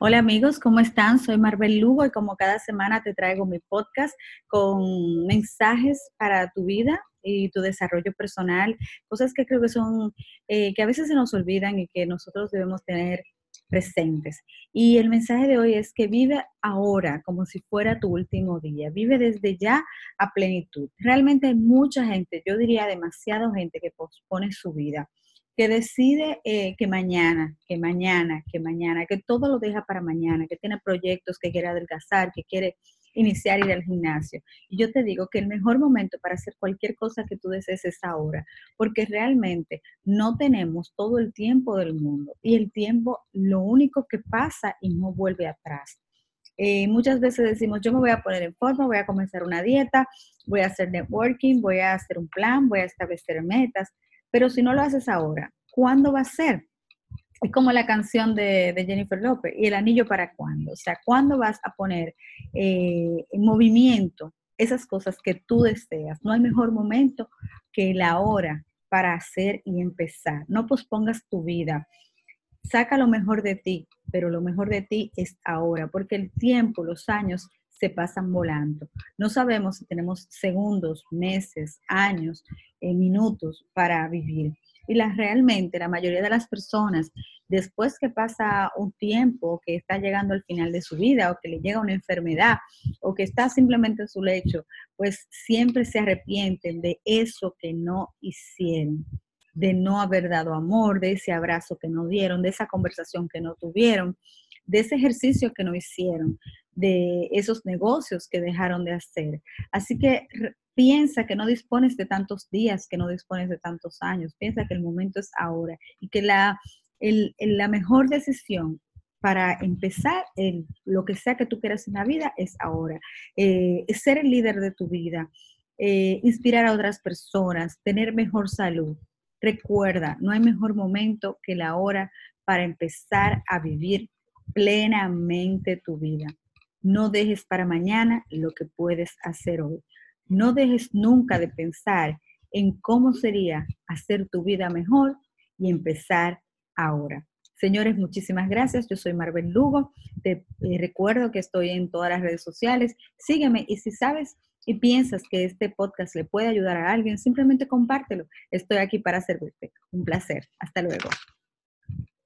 Hola amigos, ¿cómo están? Soy Marvel Lugo y como cada semana te traigo mi podcast con mensajes para tu vida y tu desarrollo personal, cosas que creo que son, eh, que a veces se nos olvidan y que nosotros debemos tener presentes. Y el mensaje de hoy es que vive ahora como si fuera tu último día, vive desde ya a plenitud. Realmente hay mucha gente, yo diría demasiada gente que pospone su vida que decide eh, que mañana, que mañana, que mañana, que todo lo deja para mañana, que tiene proyectos, que quiere adelgazar, que quiere iniciar ir al gimnasio. Y yo te digo que el mejor momento para hacer cualquier cosa que tú desees es ahora, porque realmente no tenemos todo el tiempo del mundo y el tiempo lo único que pasa y no vuelve atrás. Eh, muchas veces decimos, yo me voy a poner en forma, voy a comenzar una dieta, voy a hacer networking, voy a hacer un plan, voy a establecer metas, pero si no lo haces ahora, ¿cuándo va a ser? Es como la canción de, Jennifer López, ¿y el anillo para cuándo? O sea, ¿cuándo vas a poner eh, en movimiento esas cosas que tú deseas? No hay mejor momento que la hora para hacer y empezar. No pospongas tu vida. Saca lo mejor de ti, pero lo mejor de ti es ahora, porque el tiempo, los años se pasan volando. No sabemos si tenemos segundos, meses, años, eh, minutos para vivir. Y la, realmente la mayoría de las personas, después que pasa un tiempo, que está llegando al final de su vida o que le llega una enfermedad o que está simplemente en su lecho, pues siempre se arrepienten de eso que no hicieron de no haber dado amor, de ese abrazo que no dieron, de esa conversación que no tuvieron, de ese ejercicio que no hicieron, de esos negocios que dejaron de hacer. Así que piensa que no dispones de tantos días, que no dispones de tantos años, piensa que el momento es ahora y que la, la mejor decisión para empezar lo que sea que tú quieras en la vida es ahora. Eh, ser el líder de tu vida, eh, inspirar a otras personas, tener mejor salud. Recuerda, no hay mejor momento que la hora para empezar a vivir plenamente tu vida. No dejes para mañana lo que puedes hacer hoy. No dejes nunca de pensar en cómo sería hacer tu vida mejor y empezar ahora. Señores, muchísimas gracias. Yo soy Marvel Lugo. Te eh, recuerdo que estoy en todas las redes sociales. Sígueme y si sabes y piensas que este podcast le puede ayudar a alguien, simplemente compártelo. Estoy aquí para servirte. Un placer. Hasta luego.